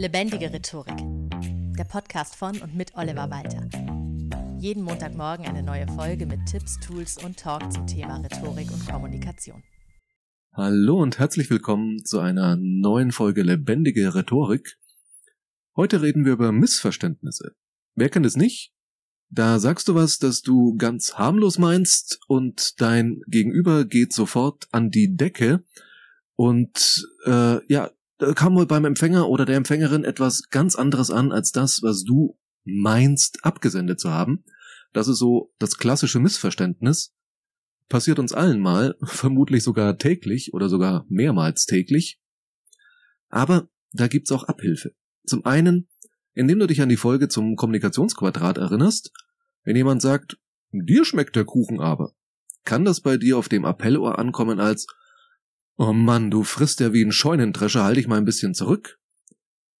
Lebendige Rhetorik. Der Podcast von und mit Oliver Walter. Jeden Montagmorgen eine neue Folge mit Tipps, Tools und Talk zum Thema Rhetorik und Kommunikation. Hallo und herzlich willkommen zu einer neuen Folge Lebendige Rhetorik. Heute reden wir über Missverständnisse. Wer kennt es nicht? Da sagst du was, das du ganz harmlos meinst und dein Gegenüber geht sofort an die Decke und äh, ja, da kam wohl beim Empfänger oder der Empfängerin etwas ganz anderes an als das, was du meinst abgesendet zu haben. Das ist so das klassische Missverständnis. Passiert uns allen mal, vermutlich sogar täglich oder sogar mehrmals täglich. Aber da gibt's auch Abhilfe. Zum einen, indem du dich an die Folge zum Kommunikationsquadrat erinnerst, wenn jemand sagt, dir schmeckt der Kuchen aber, kann das bei dir auf dem Appellohr ankommen als Oh Mann, du frisst ja wie ein Scheunendrescher, halt dich mal ein bisschen zurück.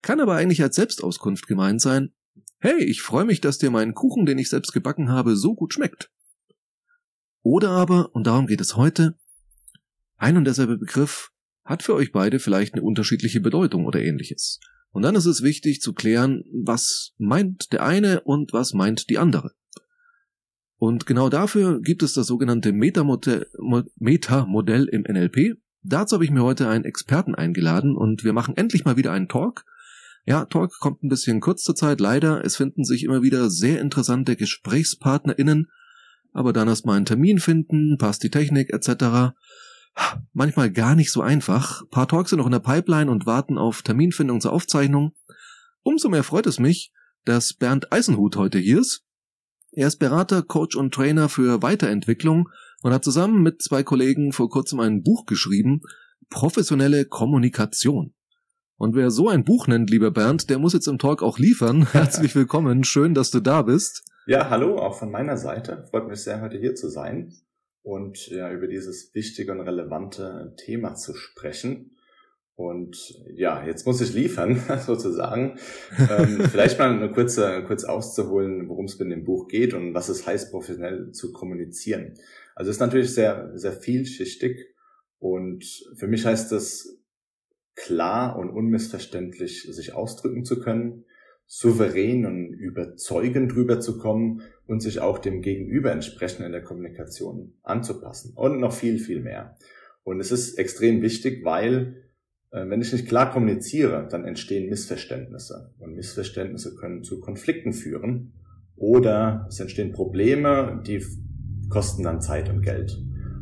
Kann aber eigentlich als Selbstauskunft gemeint sein. Hey, ich freue mich, dass dir mein Kuchen, den ich selbst gebacken habe, so gut schmeckt. Oder aber, und darum geht es heute, ein und derselbe Begriff hat für euch beide vielleicht eine unterschiedliche Bedeutung oder ähnliches. Und dann ist es wichtig zu klären, was meint der eine und was meint die andere. Und genau dafür gibt es das sogenannte Metamodell Meta im NLP, Dazu habe ich mir heute einen Experten eingeladen und wir machen endlich mal wieder einen Talk. Ja, Talk kommt ein bisschen kurz zur Zeit, leider. Es finden sich immer wieder sehr interessante GesprächspartnerInnen, aber dann erst mal einen Termin finden, passt die Technik etc. Manchmal gar nicht so einfach. Ein paar Talks sind noch in der Pipeline und warten auf Terminfindung zur Aufzeichnung. Umso mehr freut es mich, dass Bernd Eisenhut heute hier ist. Er ist Berater, Coach und Trainer für Weiterentwicklung und hat zusammen mit zwei Kollegen vor kurzem ein Buch geschrieben, Professionelle Kommunikation. Und wer so ein Buch nennt, lieber Bernd, der muss jetzt im Talk auch liefern. Herzlich willkommen, schön, dass du da bist. Ja, hallo, auch von meiner Seite. Freut mich sehr, heute hier zu sein und ja, über dieses wichtige und relevante Thema zu sprechen. Und ja, jetzt muss ich liefern, sozusagen. ähm, vielleicht mal eine kurze, kurz auszuholen, worum es in dem Buch geht und was es heißt, professionell zu kommunizieren. Also es ist natürlich sehr, sehr vielschichtig und für mich heißt es klar und unmissverständlich sich ausdrücken zu können, souverän und überzeugend drüber zu kommen und sich auch dem Gegenüber entsprechend in der Kommunikation anzupassen und noch viel, viel mehr. Und es ist extrem wichtig, weil äh, wenn ich nicht klar kommuniziere, dann entstehen Missverständnisse. Und Missverständnisse können zu Konflikten führen oder es entstehen Probleme, die kosten dann Zeit und Geld.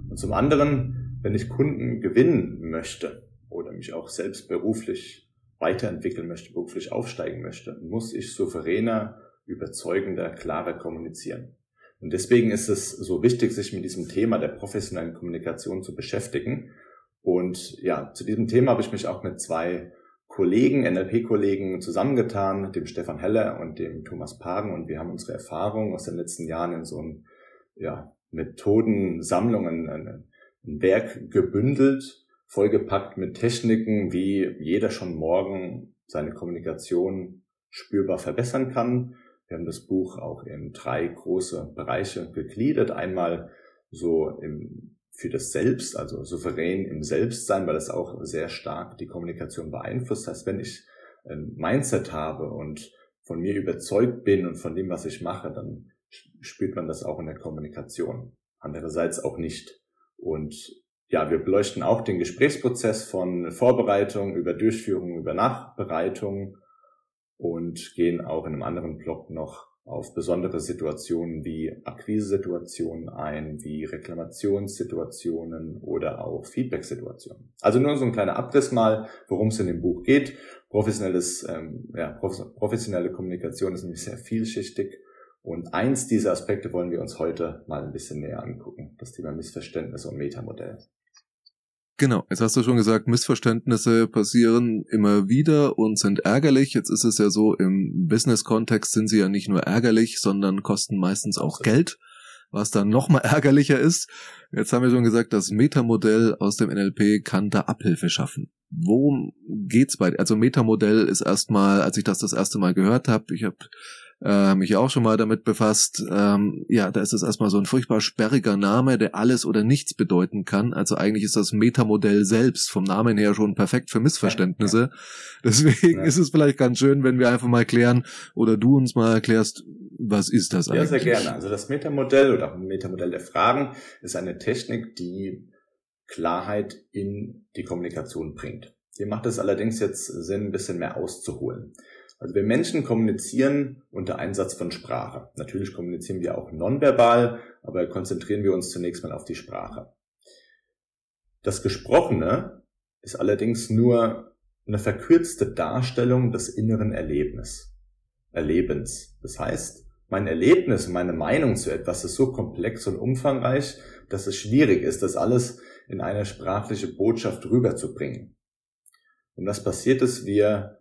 Und zum anderen, wenn ich Kunden gewinnen möchte oder mich auch selbst beruflich weiterentwickeln möchte, beruflich aufsteigen möchte, muss ich souveräner, überzeugender, klarer kommunizieren. Und deswegen ist es so wichtig, sich mit diesem Thema der professionellen Kommunikation zu beschäftigen und ja, zu diesem Thema habe ich mich auch mit zwei Kollegen, NLP-Kollegen zusammengetan, dem Stefan Heller und dem Thomas Pagen und wir haben unsere Erfahrungen aus den letzten Jahren in so ein ja, Methodensammlungen, ein Werk gebündelt, vollgepackt mit Techniken, wie jeder schon morgen seine Kommunikation spürbar verbessern kann. Wir haben das Buch auch in drei große Bereiche gegliedert. Einmal so im für das Selbst, also souverän im Selbstsein, weil es auch sehr stark die Kommunikation beeinflusst. Das heißt, wenn ich ein Mindset habe und von mir überzeugt bin und von dem, was ich mache, dann spürt man das auch in der Kommunikation. Andererseits auch nicht. Und ja, wir beleuchten auch den Gesprächsprozess von Vorbereitung über Durchführung, über Nachbereitung und gehen auch in einem anderen Block noch auf besondere Situationen wie Akquisesituationen ein, wie Reklamationssituationen oder auch Feedbacksituationen. Also nur so ein kleiner Abriss mal, worum es in dem Buch geht. Professionelles, ähm, ja, professionelle Kommunikation ist nämlich sehr vielschichtig. Und eins dieser Aspekte wollen wir uns heute mal ein bisschen näher angucken. Das Thema Missverständnis und Metamodell. Genau, jetzt hast du schon gesagt, Missverständnisse passieren immer wieder und sind ärgerlich. Jetzt ist es ja so, im Business-Kontext sind sie ja nicht nur ärgerlich, sondern kosten meistens auch Geld, was dann nochmal ärgerlicher ist. Jetzt haben wir schon gesagt, das Metamodell aus dem NLP kann da Abhilfe schaffen. worum geht's bei, also Metamodell ist erstmal, als ich das das erste Mal gehört habe, ich habe äh, mich auch schon mal damit befasst, ähm, ja, da ist es erstmal so ein furchtbar sperriger Name, der alles oder nichts bedeuten kann. Also eigentlich ist das Metamodell selbst vom Namen her schon perfekt für Missverständnisse. Deswegen ja. ist es vielleicht ganz schön, wenn wir einfach mal klären oder du uns mal erklärst, was ist das eigentlich? Ja, sehr gerne. Also das Metamodell oder Metamodell der Fragen ist eine Technik, die Klarheit in die Kommunikation bringt. Hier macht es allerdings jetzt Sinn, ein bisschen mehr auszuholen. Also wir Menschen kommunizieren unter Einsatz von Sprache. Natürlich kommunizieren wir auch nonverbal, aber konzentrieren wir uns zunächst mal auf die Sprache. Das Gesprochene ist allerdings nur eine verkürzte Darstellung des inneren Erlebnis, Erlebens. Das heißt, mein Erlebnis, meine Meinung zu etwas ist so komplex und umfangreich, dass es schwierig ist, das alles in eine sprachliche Botschaft rüberzubringen. Und was passiert ist, wir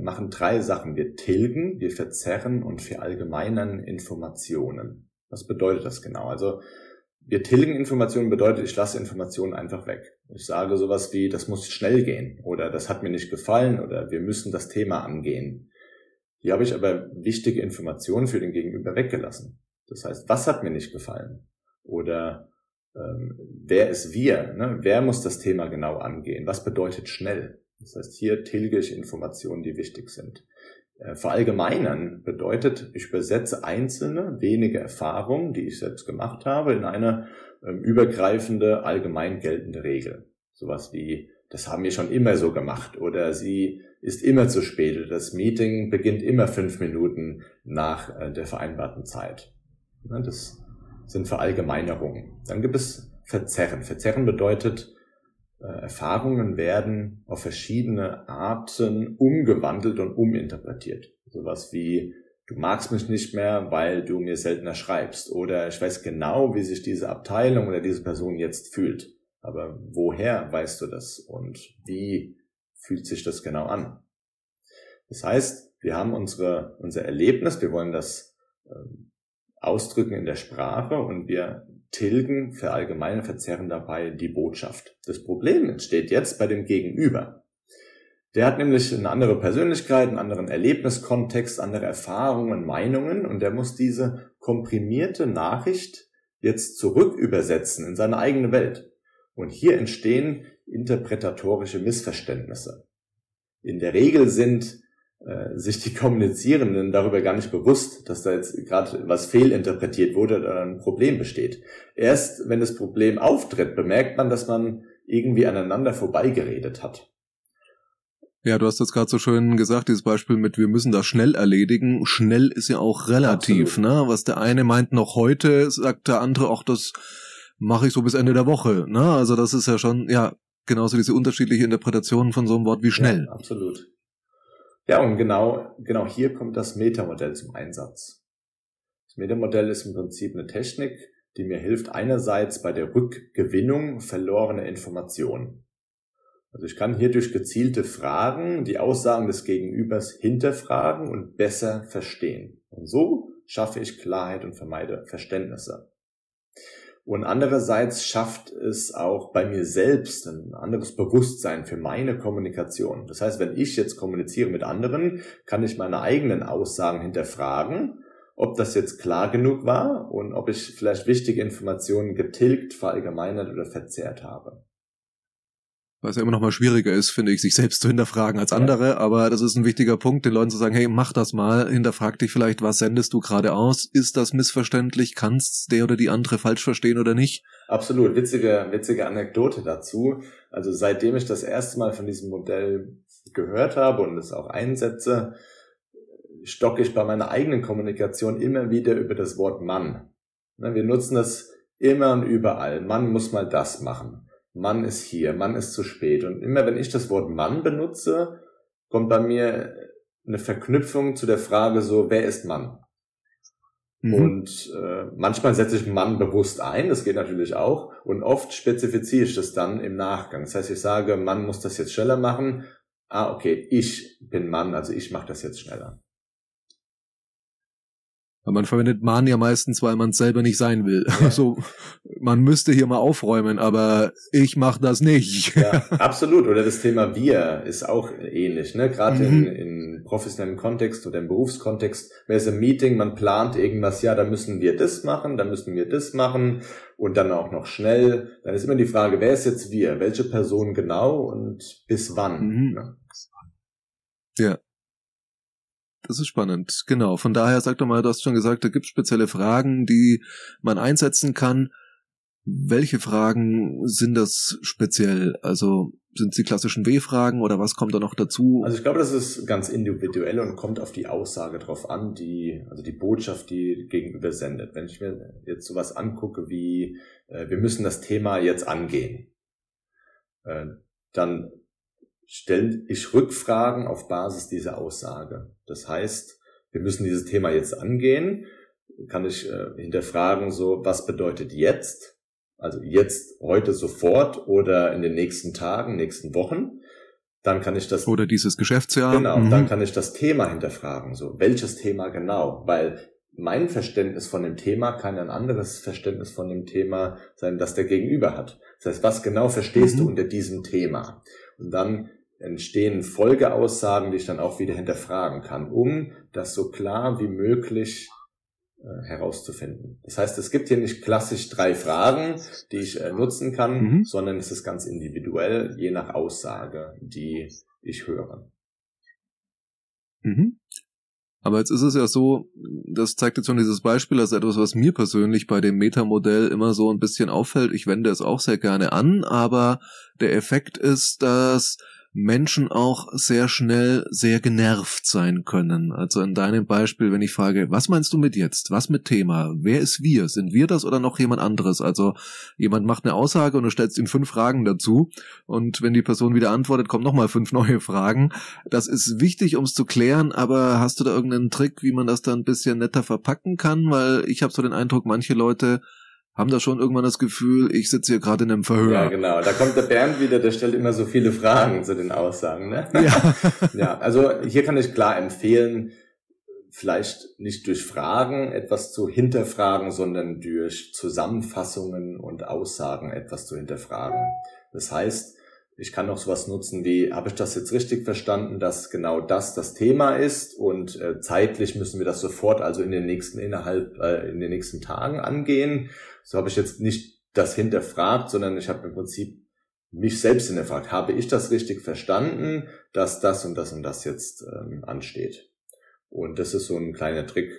machen drei Sachen. Wir tilgen, wir verzerren und verallgemeinern Informationen. Was bedeutet das genau? Also wir tilgen Informationen bedeutet, ich lasse Informationen einfach weg. Ich sage sowas wie, das muss schnell gehen oder das hat mir nicht gefallen oder wir müssen das Thema angehen. Hier habe ich aber wichtige Informationen für den Gegenüber weggelassen. Das heißt, was hat mir nicht gefallen? Oder ähm, wer ist wir? Ne? Wer muss das Thema genau angehen? Was bedeutet schnell? Das heißt, hier tilge ich Informationen, die wichtig sind. Äh, verallgemeinern bedeutet, ich übersetze einzelne, wenige Erfahrungen, die ich selbst gemacht habe, in eine ähm, übergreifende, allgemein geltende Regel. Sowas wie, das haben wir schon immer so gemacht oder sie ist immer zu spät das Meeting beginnt immer fünf Minuten nach äh, der vereinbarten Zeit. Das sind Verallgemeinerungen. Dann gibt es Verzerren. Verzerren bedeutet, Erfahrungen werden auf verschiedene Arten umgewandelt und uminterpretiert. Sowas wie, du magst mich nicht mehr, weil du mir seltener schreibst. Oder ich weiß genau, wie sich diese Abteilung oder diese Person jetzt fühlt. Aber woher weißt du das? Und wie fühlt sich das genau an? Das heißt, wir haben unsere, unser Erlebnis, wir wollen das ähm, ausdrücken in der Sprache und wir tilgen, verallgemeinern, verzerren dabei die Botschaft. Das Problem entsteht jetzt bei dem Gegenüber. Der hat nämlich eine andere Persönlichkeit, einen anderen Erlebniskontext, andere Erfahrungen, Meinungen und der muss diese komprimierte Nachricht jetzt zurück übersetzen in seine eigene Welt. Und hier entstehen interpretatorische Missverständnisse. In der Regel sind äh, sich die Kommunizierenden darüber gar nicht bewusst, dass da jetzt gerade was fehlinterpretiert wurde oder ein Problem besteht. Erst wenn das Problem auftritt, bemerkt man, dass man irgendwie aneinander vorbeigeredet hat. Ja, du hast das gerade so schön gesagt, dieses Beispiel mit, wir müssen das schnell erledigen. Schnell ist ja auch relativ, Absolut. ne? Was der eine meint noch heute, sagt der andere auch, das mache ich so bis Ende der Woche, ne? Also das ist ja schon, ja, genauso diese unterschiedliche Interpretation von so einem Wort wie schnell. Ja, absolut. Ja, und genau, genau hier kommt das Metamodell zum Einsatz. Das Metamodell ist im Prinzip eine Technik, die mir hilft, einerseits bei der Rückgewinnung verlorener Informationen. Also ich kann hier durch gezielte Fragen die Aussagen des Gegenübers hinterfragen und besser verstehen. Und so schaffe ich Klarheit und vermeide Verständnisse. Und andererseits schafft es auch bei mir selbst ein anderes Bewusstsein für meine Kommunikation. Das heißt, wenn ich jetzt kommuniziere mit anderen, kann ich meine eigenen Aussagen hinterfragen, ob das jetzt klar genug war und ob ich vielleicht wichtige Informationen getilgt, verallgemeinert oder verzerrt habe was ja immer noch mal schwieriger ist, finde ich, sich selbst zu hinterfragen als andere. Ja. Aber das ist ein wichtiger Punkt, den Leuten zu sagen, hey, mach das mal, hinterfrag dich vielleicht, was sendest du gerade aus? Ist das missverständlich? Kannst der oder die andere falsch verstehen oder nicht? Absolut. Witzige, witzige Anekdote dazu. Also seitdem ich das erste Mal von diesem Modell gehört habe und es auch einsetze, stocke ich bei meiner eigenen Kommunikation immer wieder über das Wort Mann. Ne, wir nutzen das immer und überall. Mann muss mal das machen. Mann ist hier, Mann ist zu spät. Und immer wenn ich das Wort Mann benutze, kommt bei mir eine Verknüpfung zu der Frage so, wer ist Mann? Mhm. Und äh, manchmal setze ich Mann bewusst ein, das geht natürlich auch. Und oft spezifiziere ich das dann im Nachgang. Das heißt, ich sage, Mann muss das jetzt schneller machen. Ah, okay, ich bin Mann, also ich mache das jetzt schneller. Weil man verwendet man ja meistens, weil man es selber nicht sein will. Ja. Also man müsste hier mal aufräumen, aber ich mache das nicht. Ja, absolut. Oder das Thema wir ist auch ähnlich. Ne? Gerade mhm. in, in professionellen Kontext oder im Berufskontext. Wer ist im Meeting, man plant irgendwas, ja, da müssen wir das machen, da müssen wir das machen und dann auch noch schnell. Dann ist immer die Frage, wer ist jetzt wir? Welche Person genau und bis wann? Mhm. Ne? Ja. Das ist spannend, genau. Von daher sag doch mal, du hast schon gesagt, da gibt es spezielle Fragen, die man einsetzen kann. Welche Fragen sind das speziell? Also sind es die klassischen W-Fragen oder was kommt da noch dazu? Also ich glaube, das ist ganz individuell und kommt auf die Aussage drauf an, die, also die Botschaft, die gegenüber sendet. Wenn ich mir jetzt sowas angucke wie, äh, wir müssen das Thema jetzt angehen, äh, dann stelle ich Rückfragen auf Basis dieser Aussage. Das heißt, wir müssen dieses Thema jetzt angehen. Kann ich äh, hinterfragen, so, was bedeutet jetzt? Also jetzt, heute sofort oder in den nächsten Tagen, nächsten Wochen. Dann kann ich das. Oder dieses Geschäftsjahr. Genau, mhm. dann kann ich das Thema hinterfragen. So, welches Thema genau? Weil mein Verständnis von dem Thema kann ein anderes Verständnis von dem Thema sein, das der Gegenüber hat. Das heißt, was genau verstehst mhm. du unter diesem Thema? Und dann entstehen Folgeaussagen, die ich dann auch wieder hinterfragen kann, um das so klar wie möglich äh, herauszufinden. Das heißt, es gibt hier nicht klassisch drei Fragen, die ich äh, nutzen kann, mhm. sondern es ist ganz individuell, je nach Aussage, die ich höre. Mhm. Aber jetzt ist es ja so, das zeigt jetzt schon dieses Beispiel als etwas, was mir persönlich bei dem Metamodell immer so ein bisschen auffällt. Ich wende es auch sehr gerne an, aber der Effekt ist, dass Menschen auch sehr schnell sehr genervt sein können. Also in deinem Beispiel, wenn ich frage, was meinst du mit jetzt? Was mit Thema? Wer ist wir? Sind wir das oder noch jemand anderes? Also jemand macht eine Aussage und du stellst ihm fünf Fragen dazu und wenn die Person wieder antwortet, kommen nochmal fünf neue Fragen. Das ist wichtig, um es zu klären, aber hast du da irgendeinen Trick, wie man das dann ein bisschen netter verpacken kann? Weil ich habe so den Eindruck, manche Leute haben da schon irgendwann das Gefühl, ich sitze hier gerade in einem Verhör. Ja, genau. Da kommt der Bernd wieder, der stellt immer so viele Fragen zu den Aussagen. Ne? Ja. ja, also hier kann ich klar empfehlen, vielleicht nicht durch Fragen etwas zu hinterfragen, sondern durch Zusammenfassungen und Aussagen etwas zu hinterfragen. Das heißt, ich kann noch sowas nutzen wie, habe ich das jetzt richtig verstanden, dass genau das das Thema ist und äh, zeitlich müssen wir das sofort, also in den nächsten innerhalb, äh, in den nächsten Tagen angehen. So habe ich jetzt nicht das hinterfragt, sondern ich habe im Prinzip mich selbst hinterfragt. Habe ich das richtig verstanden, dass das und das und das jetzt ähm, ansteht? Und das ist so ein kleiner Trick,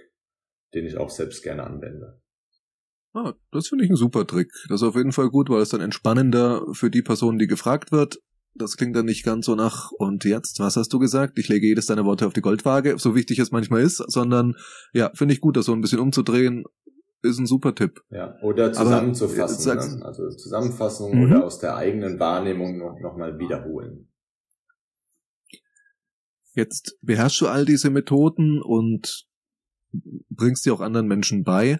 den ich auch selbst gerne anwende. Ah, das finde ich ein super Trick. Das ist auf jeden Fall gut, weil es dann entspannender für die Person, die gefragt wird. Das klingt dann nicht ganz so nach, und jetzt, was hast du gesagt? Ich lege jedes deiner Worte auf die Goldwaage, so wichtig es manchmal ist, sondern ja, finde ich gut, das so ein bisschen umzudrehen, ist ein super Tipp. Ja, oder zusammenzufassen, Aber, ne? also Zusammenfassung mhm. oder aus der eigenen Wahrnehmung noch, noch mal wiederholen. Jetzt beherrschst du all diese Methoden und bringst die auch anderen Menschen bei.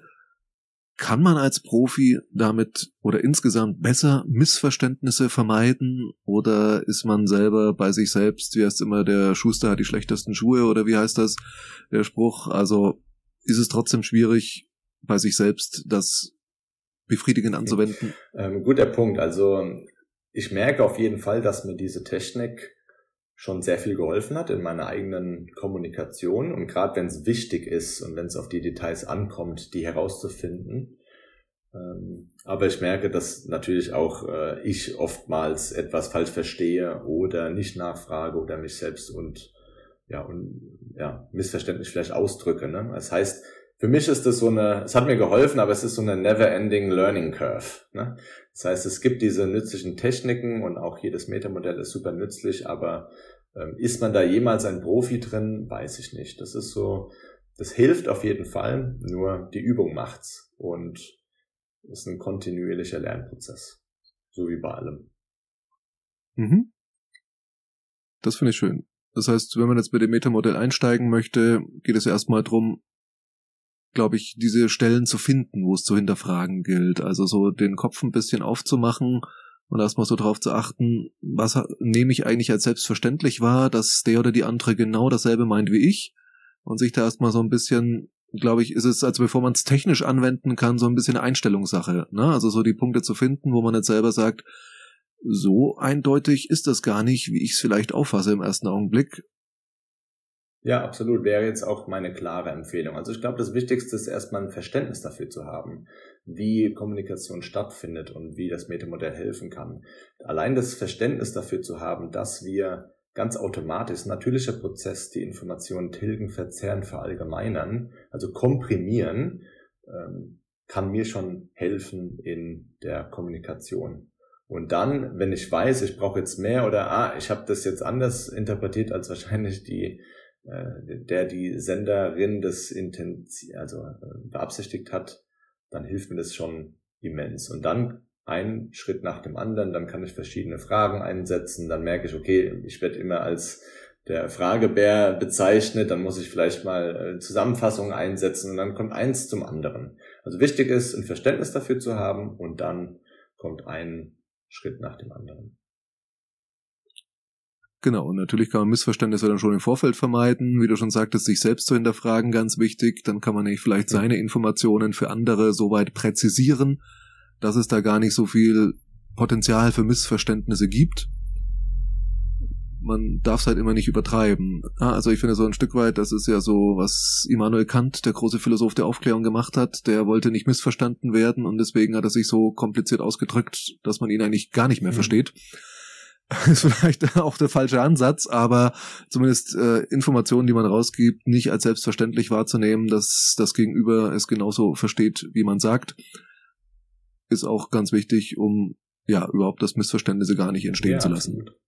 Kann man als Profi damit oder insgesamt besser Missverständnisse vermeiden oder ist man selber bei sich selbst, wie heißt immer, der Schuster hat die schlechtesten Schuhe oder wie heißt das, der Spruch? Also ist es trotzdem schwierig, bei sich selbst das befriedigend anzuwenden? Ähm, guter Punkt. Also ich merke auf jeden Fall, dass mir diese Technik schon sehr viel geholfen hat in meiner eigenen Kommunikation und gerade wenn es wichtig ist und wenn es auf die Details ankommt, die herauszufinden. Ähm, aber ich merke, dass natürlich auch äh, ich oftmals etwas falsch verstehe oder nicht nachfrage oder mich selbst und ja und ja missverständlich vielleicht ausdrücke. Ne? Das heißt, für mich ist das so eine, es hat mir geholfen, aber es ist so eine never-ending Learning Curve. Ne? Das heißt, es gibt diese nützlichen Techniken und auch jedes Metamodell ist super nützlich, aber ähm, ist man da jemals ein Profi drin? Weiß ich nicht. Das ist so, das hilft auf jeden Fall, nur die Übung macht's und ist ein kontinuierlicher Lernprozess. So wie bei allem. Mhm. Das finde ich schön. Das heißt, wenn man jetzt mit dem Metamodell einsteigen möchte, geht es erstmal darum, glaube ich, diese Stellen zu finden, wo es zu hinterfragen gilt. Also so den Kopf ein bisschen aufzumachen und erstmal so drauf zu achten, was nehme ich eigentlich als selbstverständlich wahr, dass der oder die andere genau dasselbe meint wie ich und sich da erstmal so ein bisschen glaube ich, ist es, also bevor man es technisch anwenden kann, so ein bisschen Einstellungssache. Ne? Also so die Punkte zu finden, wo man jetzt selber sagt, so eindeutig ist das gar nicht, wie ich es vielleicht auffasse im ersten Augenblick. Ja, absolut. Wäre jetzt auch meine klare Empfehlung. Also ich glaube, das Wichtigste ist erstmal ein Verständnis dafür zu haben, wie Kommunikation stattfindet und wie das Metamodell helfen kann. Allein das Verständnis dafür zu haben, dass wir ganz automatisch, natürlicher Prozess, die Informationen tilgen, verzerren, verallgemeinern, also komprimieren, ähm, kann mir schon helfen in der Kommunikation. Und dann, wenn ich weiß, ich brauche jetzt mehr oder ah, ich habe das jetzt anders interpretiert als wahrscheinlich die der die Senderin das intensiv, also äh, beabsichtigt hat, dann hilft mir das schon immens. Und dann ein Schritt nach dem anderen, dann kann ich verschiedene Fragen einsetzen, dann merke ich, okay, ich werde immer als der Fragebär bezeichnet, dann muss ich vielleicht mal äh, Zusammenfassungen einsetzen und dann kommt eins zum anderen. Also wichtig ist, ein Verständnis dafür zu haben und dann kommt ein Schritt nach dem anderen. Genau, und natürlich kann man Missverständnisse dann schon im Vorfeld vermeiden. Wie du schon sagtest, sich selbst zu hinterfragen, ganz wichtig. Dann kann man nicht vielleicht seine Informationen für andere soweit präzisieren, dass es da gar nicht so viel Potenzial für Missverständnisse gibt. Man darf es halt immer nicht übertreiben. Also ich finde so ein Stück weit, das ist ja so, was Immanuel Kant, der große Philosoph der Aufklärung, gemacht hat. Der wollte nicht missverstanden werden und deswegen hat er sich so kompliziert ausgedrückt, dass man ihn eigentlich gar nicht mehr mhm. versteht ist vielleicht auch der falsche Ansatz, aber zumindest äh, Informationen, die man rausgibt, nicht als selbstverständlich wahrzunehmen, dass das Gegenüber es genauso versteht, wie man sagt, ist auch ganz wichtig, um ja überhaupt das Missverständnisse gar nicht entstehen ja, zu lassen. Absolut.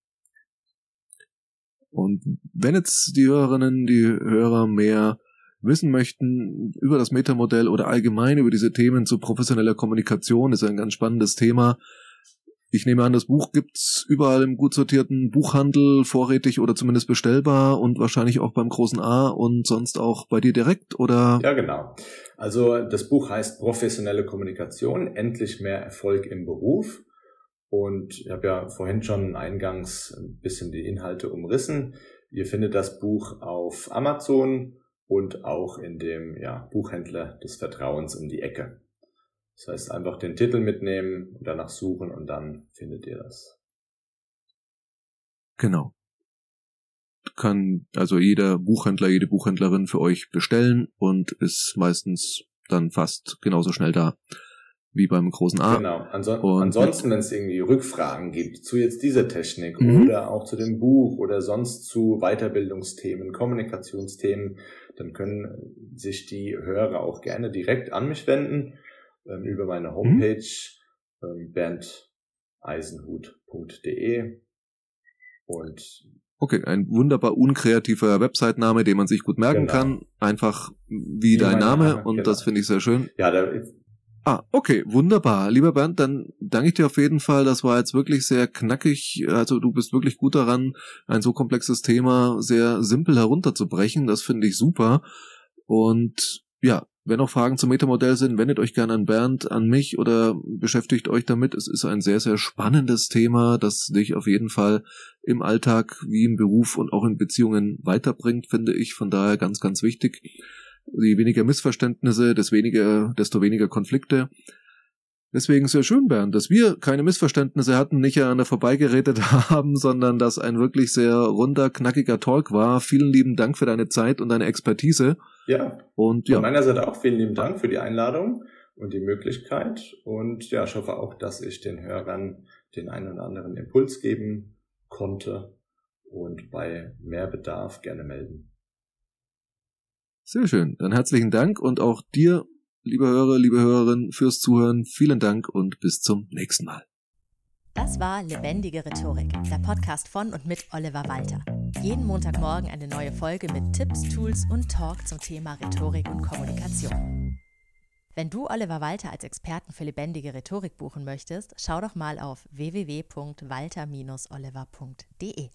Und wenn jetzt die Hörerinnen, die Hörer mehr wissen möchten über das Metamodell oder allgemein über diese Themen zu professioneller Kommunikation, ist ein ganz spannendes Thema, ich nehme an, das Buch gibt's überall im gut sortierten Buchhandel vorrätig oder zumindest bestellbar und wahrscheinlich auch beim großen A und sonst auch bei dir direkt oder? Ja, genau. Also das Buch heißt Professionelle Kommunikation, endlich mehr Erfolg im Beruf. Und ich habe ja vorhin schon eingangs ein bisschen die Inhalte umrissen. Ihr findet das Buch auf Amazon und auch in dem ja, Buchhändler des Vertrauens um die Ecke. Das heißt, einfach den Titel mitnehmen, danach suchen und dann findet ihr das. Genau. Kann also jeder Buchhändler, jede Buchhändlerin für euch bestellen und ist meistens dann fast genauso schnell da wie beim großen A. Genau. Anson und ansonsten, wenn es irgendwie Rückfragen gibt zu jetzt dieser Technik mhm. oder auch zu dem Buch oder sonst zu Weiterbildungsthemen, Kommunikationsthemen, dann können sich die Hörer auch gerne direkt an mich wenden ähm, über meine mhm. Homepage mhm. berndeisenhut.de und Okay, ein wunderbar unkreativer Website-Name, den man sich gut merken genau. kann. Einfach wie, wie dein Name, Name und genau. das finde ich sehr schön. Ja, da Ah, okay, wunderbar. Lieber Bernd, dann danke ich dir auf jeden Fall. Das war jetzt wirklich sehr knackig. Also du bist wirklich gut daran, ein so komplexes Thema sehr simpel herunterzubrechen. Das finde ich super. Und ja, wenn noch Fragen zum Metamodell sind, wendet euch gerne an Bernd, an mich oder beschäftigt euch damit. Es ist ein sehr, sehr spannendes Thema, das dich auf jeden Fall im Alltag wie im Beruf und auch in Beziehungen weiterbringt, finde ich. Von daher ganz, ganz wichtig. Je weniger Missverständnisse, desto weniger, desto weniger Konflikte. Deswegen sehr schön, Bernd, dass wir keine Missverständnisse hatten, nicht aneinander vorbeigeredet haben, sondern dass ein wirklich sehr runder, knackiger Talk war. Vielen lieben Dank für deine Zeit und deine Expertise. Ja. Und ja. Von meiner Seite auch vielen lieben Dank für die Einladung und die Möglichkeit. Und ja, ich hoffe auch, dass ich den Hörern den einen oder anderen Impuls geben konnte und bei mehr Bedarf gerne melden. Sehr schön. Dann herzlichen Dank und auch dir liebe Hörer, liebe Hörerinnen, fürs Zuhören. Vielen Dank und bis zum nächsten Mal. Das war Lebendige Rhetorik, der Podcast von und mit Oliver Walter. Jeden Montagmorgen eine neue Folge mit Tipps, Tools und Talk zum Thema Rhetorik und Kommunikation. Wenn du Oliver Walter als Experten für lebendige Rhetorik buchen möchtest, schau doch mal auf www.walter-oliver.de.